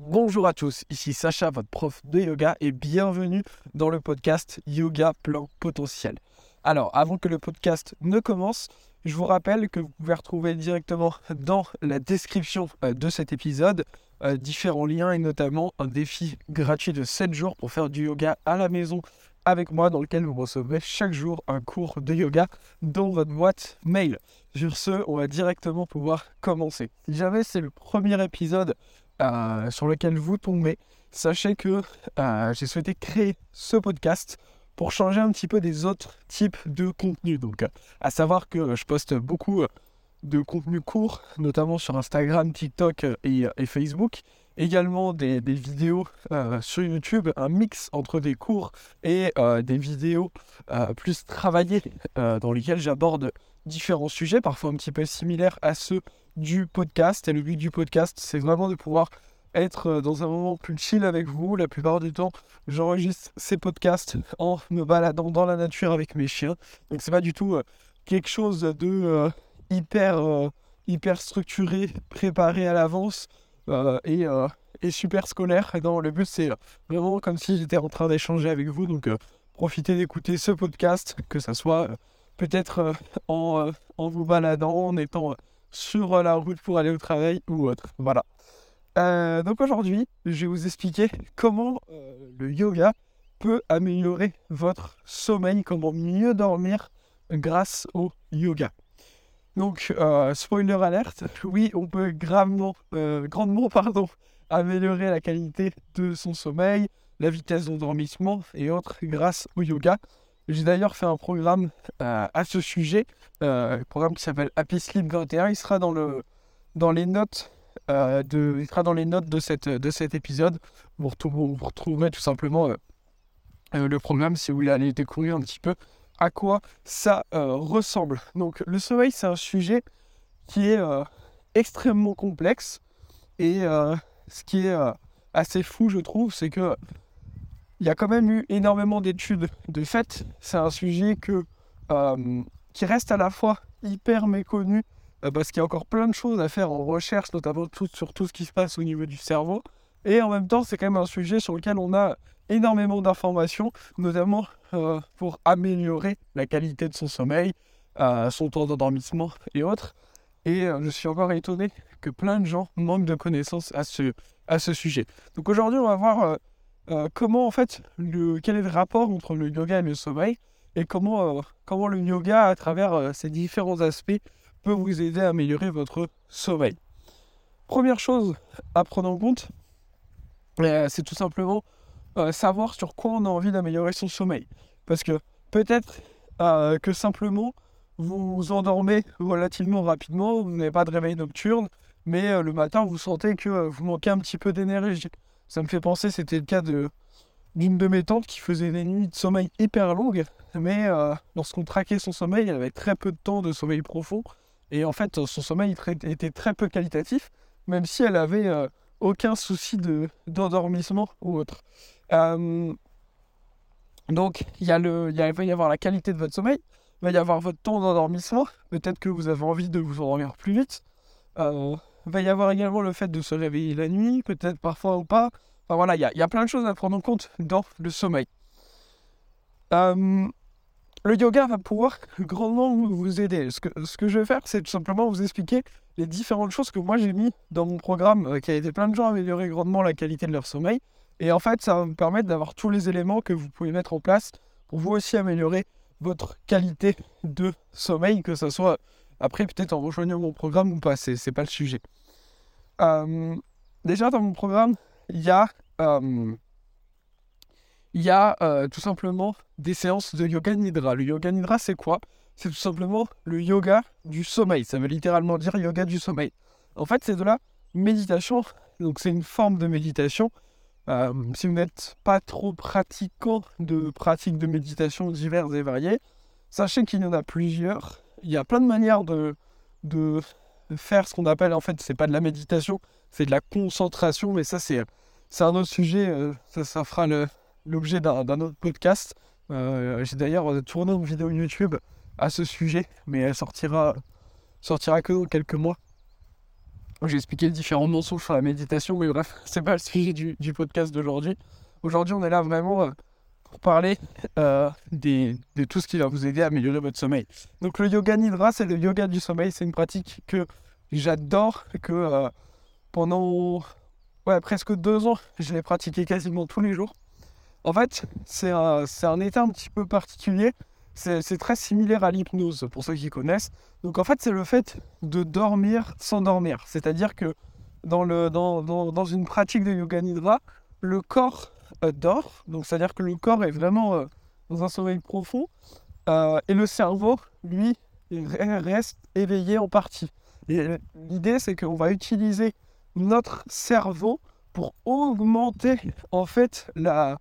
Bonjour à tous, ici Sacha, votre prof de yoga, et bienvenue dans le podcast Yoga Plan Potentiel. Alors, avant que le podcast ne commence, je vous rappelle que vous pouvez retrouver directement dans la description euh, de cet épisode euh, différents liens et notamment un défi gratuit de 7 jours pour faire du yoga à la maison avec moi dans lequel vous recevrez chaque jour un cours de yoga dans votre boîte mail. Sur ce, on va directement pouvoir commencer. Si jamais c'est le premier épisode euh, sur lequel vous tombez, sachez que euh, j'ai souhaité créer ce podcast pour changer un petit peu des autres types de contenus. Donc, à savoir que je poste beaucoup de contenus courts, notamment sur Instagram, TikTok et, Facebook. Également des, vidéos euh, sur YouTube, un mix entre des cours et des vidéos plus travaillées dans lesquelles j'aborde différents sujets, parfois un petit peu similaires à ceux du podcast. Et le but du podcast, c'est vraiment de pouvoir être euh, dans un moment plus chill avec vous. La plupart du temps, j'enregistre ces podcasts en me baladant dans la nature avec mes chiens. Donc c'est pas du tout euh, quelque chose de euh, hyper, hyper structuré, préparé à l'avance et, et, super scolaire. Non, le but c'est vraiment comme si j'étais en train d'échanger avec vous. Donc profitez d'écouter ce podcast, que ça soit peut-être en, en vous baladant, en étant sur la route pour aller au travail ou autre. Voilà. Euh, donc aujourd'hui, je vais vous expliquer comment euh, le yoga peut améliorer votre sommeil, comment mieux dormir grâce au yoga. Donc, euh, spoiler alerte, oui, on peut gravement, grandement améliorer la qualité de son sommeil, la vitesse d'endormissement et autres grâce au yoga. J'ai d'ailleurs fait un programme à ce sujet, un programme qui s'appelle Happy Sleep 21. Il sera dans, le, dans les notes euh, de, il sera dans les notes de, cette, de cet épisode. Vous, retrouverez, tout simplement euh, euh, le programme si vous voulez aller découvrir un petit peu à quoi ça ressemble. Donc le sommeil, c'est un sujet qui est extrêmement complexe. Et ce qui est assez fou, je trouve, c'est que il y a quand même eu énormément d'études de fait. C'est un sujet que, qui reste à la fois hyper méconnu euh, parce qu'il y a encore plein de choses à faire en recherche, notamment sur tout ce qui se passe au niveau du cerveau. Et en même temps, c'est quand même un sujet sur lequel on a énormément d'informations, notamment euh, pour améliorer la qualité de son sommeil, euh, son temps d'endormissement et autres. Et je suis encore étonné que plein de gens manquent de connaissances à ce, à ce sujet. Donc aujourd'hui, on va voir comment en fait, le, quel est le rapport entre le yoga et le sommeil, et comment, comment le yoga, à travers ses différents aspects, peut vous aider à améliorer votre sommeil? Première chose à prendre en compte, euh, c'est tout simplement euh, savoir sur quoi on a envie d'améliorer son sommeil. Parce que peut-être euh, que simplement vous vous endormez relativement rapidement, vous n'avez pas de réveil nocturne, mais le matin vous sentez que vous manquez un petit peu d'énergie. Ça me fait penser, c'était le cas d'une de mes tantes qui faisait des nuits de sommeil hyper longues, mais lorsqu'on traquait son sommeil, elle avait très peu de temps de sommeil profond. Et en fait, son sommeil était très peu qualitatif, même si elle avait euh, aucun souci d'endormissement ou autre. Euh, donc, il, y a le, il, va y avoir la qualité de votre sommeil, il va y avoir votre temps d'endormissement. Peut-être que vous avez envie de vous endormir plus vite. Il va y avoir également le fait de se réveiller la nuit, peut-être parfois ou pas. Enfin voilà, il y, a, plein de choses à prendre en compte dans le sommeil. Euh, le yoga va pouvoir grandement vous aider. Ce que, ce que je vais faire, c'est tout simplement vous expliquer les différentes choses que moi j'ai mis dans mon programme euh, qui a aidé plein de gens à améliorer grandement la qualité de leur sommeil. Et en fait, ça va me permettre d'avoir tous les éléments que vous pouvez mettre en place pour vous aussi améliorer votre qualité de sommeil, que ce soit après peut-être en rejoignant mon programme ou pas, c'est pas le sujet. Euh, déjà dans mon programme, il y a euh, y a euh, tout simplement des séances de yoga nidra. Le yoga nidra, c'est quoi? C'est tout simplement le yoga du sommeil. Ça veut littéralement dire yoga du sommeil. En fait, c'est de la méditation. Donc, c'est une forme de méditation. Euh, si vous n'êtes pas trop pratiquant de pratiques de méditation diverses et variées, sachez qu'il y en a plusieurs. Il y a plein de manières de, faire ce qu'on appelle, en fait, c'est pas de la méditation, c'est de la concentration, mais ça, c'est, un autre sujet. Euh, ça, fera l'objet d'un autre podcast. Euh, j'ai d'ailleurs tourné une vidéo YouTube à ce sujet, mais elle sortira, sortira que dans quelques mois. J'ai expliqué différents mensonges sur la méditation, mais bref, c'est pas le sujet du, du podcast d'aujourd'hui. Aujourd'hui, on est là vraiment euh, parler euh, de tout ce qui va vous aider à améliorer votre sommeil. Donc, le yoga nidra, c'est le yoga du sommeil. C'est une pratique que j'adore, que euh, pendant ouais, presque deux ans, je l'ai pratiqué quasiment tous les jours. En fait, c'est un, état un petit peu particulier. C'est très similaire à l'hypnose, pour ceux qui connaissent. Donc en fait, c'est le fait de dormir sans dormir. C'est-à-dire que dans, dans, une pratique de yoga nidra, le corps euh, dort. Donc c'est-à-dire que le corps est vraiment euh, dans un sommeil profond. Euh, et le cerveau, lui, reste éveillé en partie. L'idée, c'est qu'on va utiliser notre cerveau pour augmenter en fait la,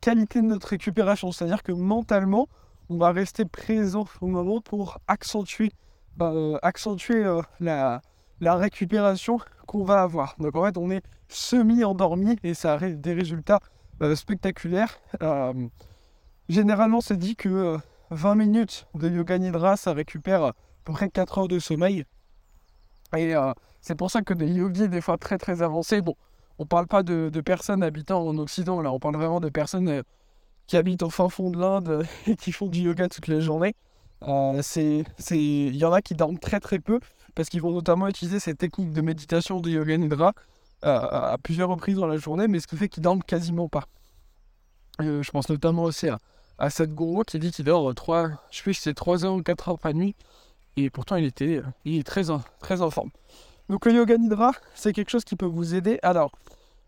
qualité de notre récupération. C'est-à-dire que mentalement, on va rester présent au moment pour accentuer, la, la, récupération qu'on va avoir. Donc en fait, on est semi-endormi et ça a des résultats euh, spectaculaires. généralement, c'est dit que 20 minutes de yoga nidra, ça récupère à peu près 4 heures de sommeil. Et c'est pour ça que des yogis, des fois très très avancés, bon, on parle pas de, personnes habitant en Occident, là, on parle vraiment de personnes qui habitent au fin fond de l'Inde et qui font du yoga toute la journée. Euh, il y en a qui dorment très très peu parce qu'ils vont notamment utiliser ces techniques de méditation de yoga nidra euh, à plusieurs reprises dans la journée, mais ce qui fait qu'ils dorment quasiment pas. Euh, je pense notamment aussi à, à Sadhguru qui dit qu'il dort 3, je sais c'est 3 heures ou 4 heures par nuit, et pourtant il, était, il est très, en forme. Donc le yoga nidra, c'est quelque chose qui peut vous aider. Alors,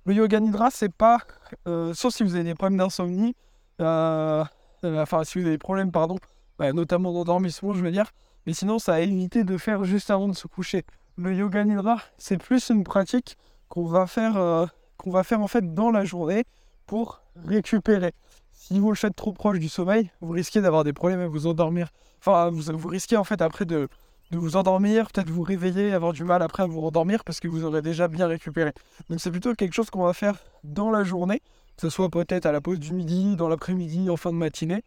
le yoga nidra, c'est pas, sauf si vous avez des problèmes d'insomnie, euh, euh, enfin, si vous avez des problèmes, pardon, bah, notamment d'endormissement, je veux dire. Mais sinon, ça a évité de faire juste avant de se coucher. Le yoga nidra, c'est plus une pratique qu'on va faire, euh, qu'on va faire en fait dans la journée pour récupérer. Si vous le faites trop proche du sommeil, vous risquez d'avoir des problèmes à vous endormir. Enfin, vous, risquez en fait après de, de vous endormir, peut-être vous réveiller, avoir du mal après à vous rendormir parce que vous aurez déjà bien récupéré. Donc c'est plutôt quelque chose qu'on va faire dans la journée que ce soit peut-être à la pause du midi, dans l'après-midi, en fin de matinée.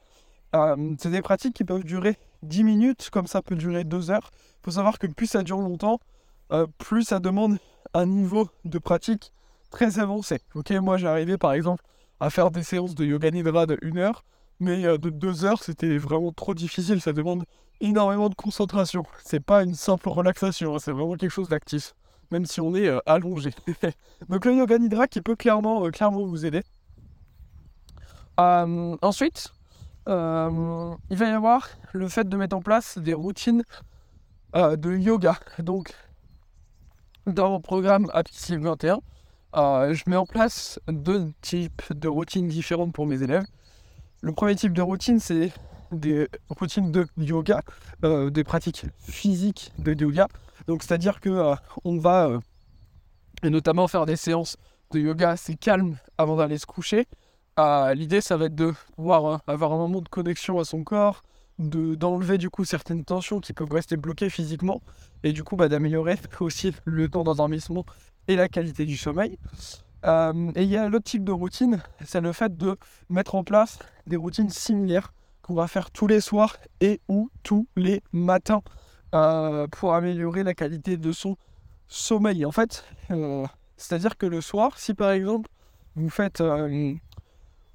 Euh, c'est des pratiques qui peuvent durer 10 minutes, comme ça peut durer 2 heures. Il faut savoir que plus ça dure longtemps, euh, plus ça demande un niveau de pratique très avancé. Ok, moi arrivé par exemple à faire des séances de yoga nidra de 1 heure, mais euh, de 2 heures c'était vraiment trop difficile, ça demande énormément de concentration. C'est pas une simple relaxation, hein, c'est vraiment quelque chose d'actif, même si on est allongé. Donc le yoga nidra qui peut clairement, clairement vous aider. Euh, ensuite, euh, il va y avoir le fait de mettre en place des routines euh, de yoga. Donc, dans mon programme Happy 21, je mets en place deux types de routines différentes pour mes élèves. Le premier type de routine, c'est des routines de yoga, des pratiques physiques de yoga. Donc, c'est-à-dire que on va notamment faire des séances de yoga assez calmes avant d'aller se coucher. L'idée, ça va être de pouvoir avoir un moment de connexion à son corps, de, d'enlever du coup certaines tensions qui peuvent rester bloquées physiquement, et du coup bah, d'améliorer aussi le temps d'endormissement et la qualité du sommeil. Euh, et il y a l'autre type de routine, c'est le fait de mettre en place des routines similaires qu'on va faire tous les soirs et ou tous les matins euh, pour améliorer la qualité de son sommeil. En fait, euh, c'est-à-dire que le soir, si par exemple vous faites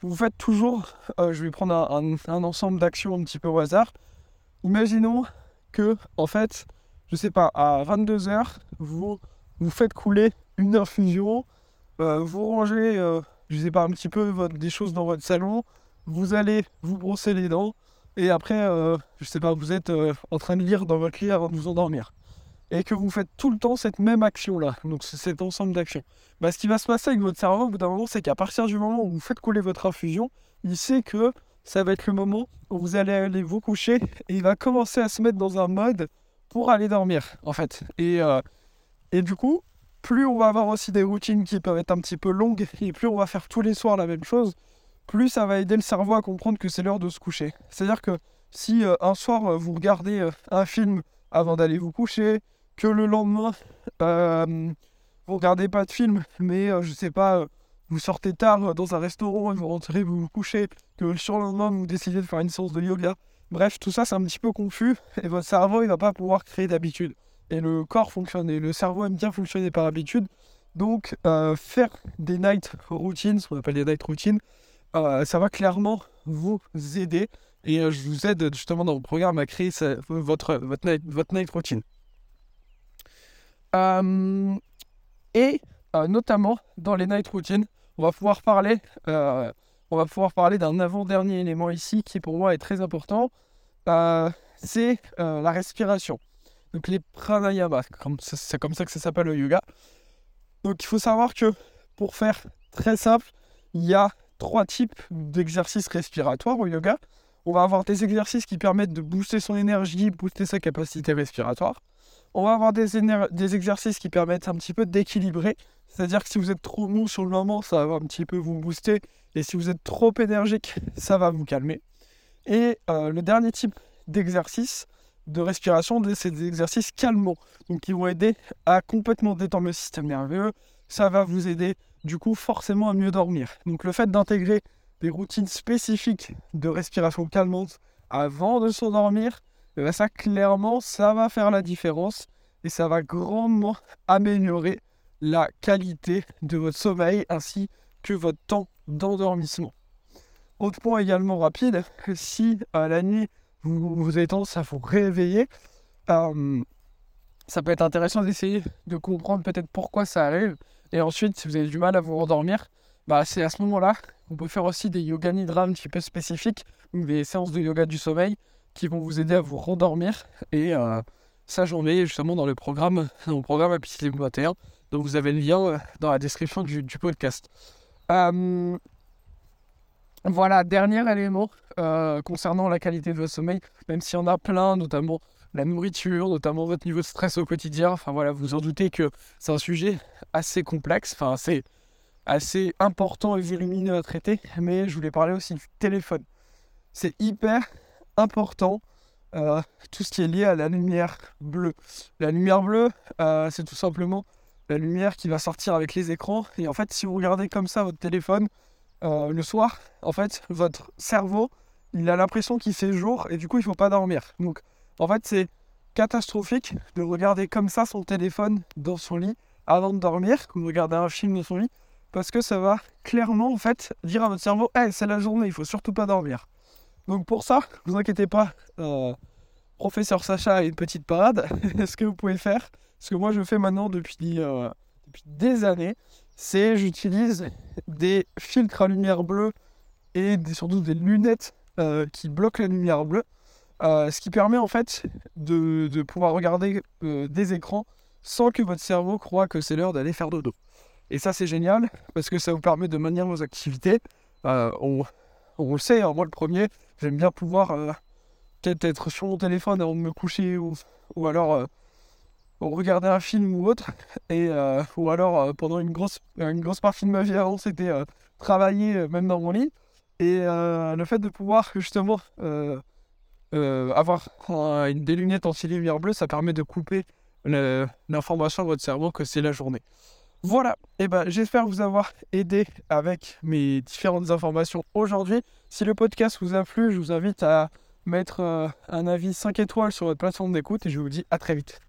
vous faites toujours, euh, je vais prendre un, ensemble d'actions un petit peu au hasard. Imaginons que, en fait, je sais pas, à 22h, vous, vous faites couler une infusion, euh, vous rangez, euh, je sais pas, un petit peu des choses dans votre salon, vous allez vous brosser les dents, et après, je sais pas, vous êtes en train de lire dans votre lit avant de vous endormir et que vous faites tout le temps cette même action-là, donc cet ensemble d'actions, bah, ce qui va se passer avec votre cerveau au bout d'un moment, c'est qu'à partir du moment où vous faites couler votre infusion, il sait que ça va être le moment où vous allez aller vous coucher et il va commencer à se mettre dans un mode pour aller dormir, en fait. Et, euh, et du coup, plus on va avoir aussi des routines qui peuvent être un petit peu longues et plus on va faire tous les soirs la même chose, plus ça va aider le cerveau à comprendre que c'est l'heure de se coucher. C'est-à-dire que si euh, un soir euh, vous regardez un film avant d'aller vous coucher, que le lendemain, euh, vous regardez pas de film, mais euh, je sais pas, euh, vous sortez tard dans un restaurant et vous rentrez, vous vous couchez, que le surlendemain vous décidez de faire une séance de yoga. Bref, tout ça c'est un petit peu confus et votre cerveau il va pas pouvoir créer d'habitude. et le corps fonctionne et le cerveau aime bien fonctionner par habitude. Donc, euh, faire des night routines, ce qu'on appelle des night routines, euh, ça va clairement vous aider. Et euh, je vous aide justement dans mon programme à créer votre, votre, night, votre night routine. Et notamment dans les night routines, on va pouvoir parler, on va pouvoir parler d'un avant-dernier élément ici qui pour moi est très important. c'est la respiration. Donc les pranayamas, c'est comme ça que ça s'appelle le yoga. Donc il faut savoir que pour faire très simple, il y a trois types d'exercices respiratoires au yoga. On va avoir des exercices qui permettent de booster son énergie, booster sa capacité respiratoire. On va avoir des, exercices qui permettent un petit peu d'équilibrer. C'est-à-dire que si vous êtes trop mou sur le moment, ça va un petit peu vous booster. Et si vous êtes trop énergique, ça va vous calmer. Et euh, le dernier type d'exercice, de respiration, c'est des exercices calmants, donc qui vont aider à complètement détendre le système nerveux. Ça va vous aider du coup forcément à mieux dormir. Donc le fait d'intégrer des routines spécifiques de respiration calmante avant de s'endormir, ben, ça clairement ça va faire la différence et ça va grandement améliorer la qualité de votre sommeil ainsi que votre temps d'endormissement. Autre point également rapide, si à la nuit vous, avez tendance vous réveiller. Euh, ça peut être intéressant d'essayer de comprendre peut-être pourquoi ça arrive. Et ensuite, si vous avez du mal à vous rendormir, bah, c'est à ce moment-là qu'on peut faire aussi des yoga nidra un petit peu spécifiques, des séances de yoga du sommeil qui vont vous aider à vous rendormir. Et euh, ça, j'en mets justement dans le programme, dans le programme 21. Donc vous avez le lien euh, dans la description du, podcast. Voilà, dernier élément euh, concernant la qualité de votre sommeil, même s'il y en a plein, notamment la nourriture, notamment votre niveau de stress au quotidien. Enfin voilà, vous en doutez que c'est un sujet assez complexe, enfin c'est assez important et volumineux à traiter, mais je voulais parler aussi du téléphone. C'est hyper important euh, tout ce qui est lié à la lumière bleue. La lumière bleue, euh, c'est tout simplement la lumière qui va sortir avec les écrans. Et en fait, si vous regardez comme ça votre téléphone, euh, le soir, en fait, votre cerveau, il a l'impression qu'il fait jour et du coup, il faut pas dormir. Donc, en fait, c'est catastrophique de regarder comme ça son téléphone dans son lit avant de dormir, comme regarder un film dans son lit, parce que ça va clairement, en fait, dire à votre cerveau, hey, c'est la journée, il faut surtout pas dormir. Donc, pour ça, ne vous inquiétez pas, euh, professeur Sacha a une petite parade. ce que vous pouvez faire, ce que moi je fais maintenant depuis, euh, des années, c'est j'utilise des filtres à lumière bleue et surtout des lunettes euh, qui bloquent la lumière bleue, ce qui permet en fait de, pouvoir regarder des écrans sans que votre cerveau croit que c'est l'heure d'aller faire dodo. Et ça c'est génial parce que ça vous permet de maintenir vos activités. On, le sait, hein, moi le premier, j'aime bien pouvoir peut-être être sur mon téléphone avant de me coucher ou, ou alors regarder un film ou autre, et, euh, ou alors euh, pendant une grosse, une grosse partie de ma vie avant, c'était euh, travailler même dans mon lit. Et le fait de pouvoir justement avoir des lunettes anti-lumière bleue, ça permet de couper l'information à votre cerveau que c'est la journée. Voilà, et ben j'espère vous avoir aidé avec mes différentes informations aujourd'hui. Si le podcast vous a plu, je vous invite à mettre un avis 5 étoiles sur votre plateforme d'écoute et je vous dis à très vite.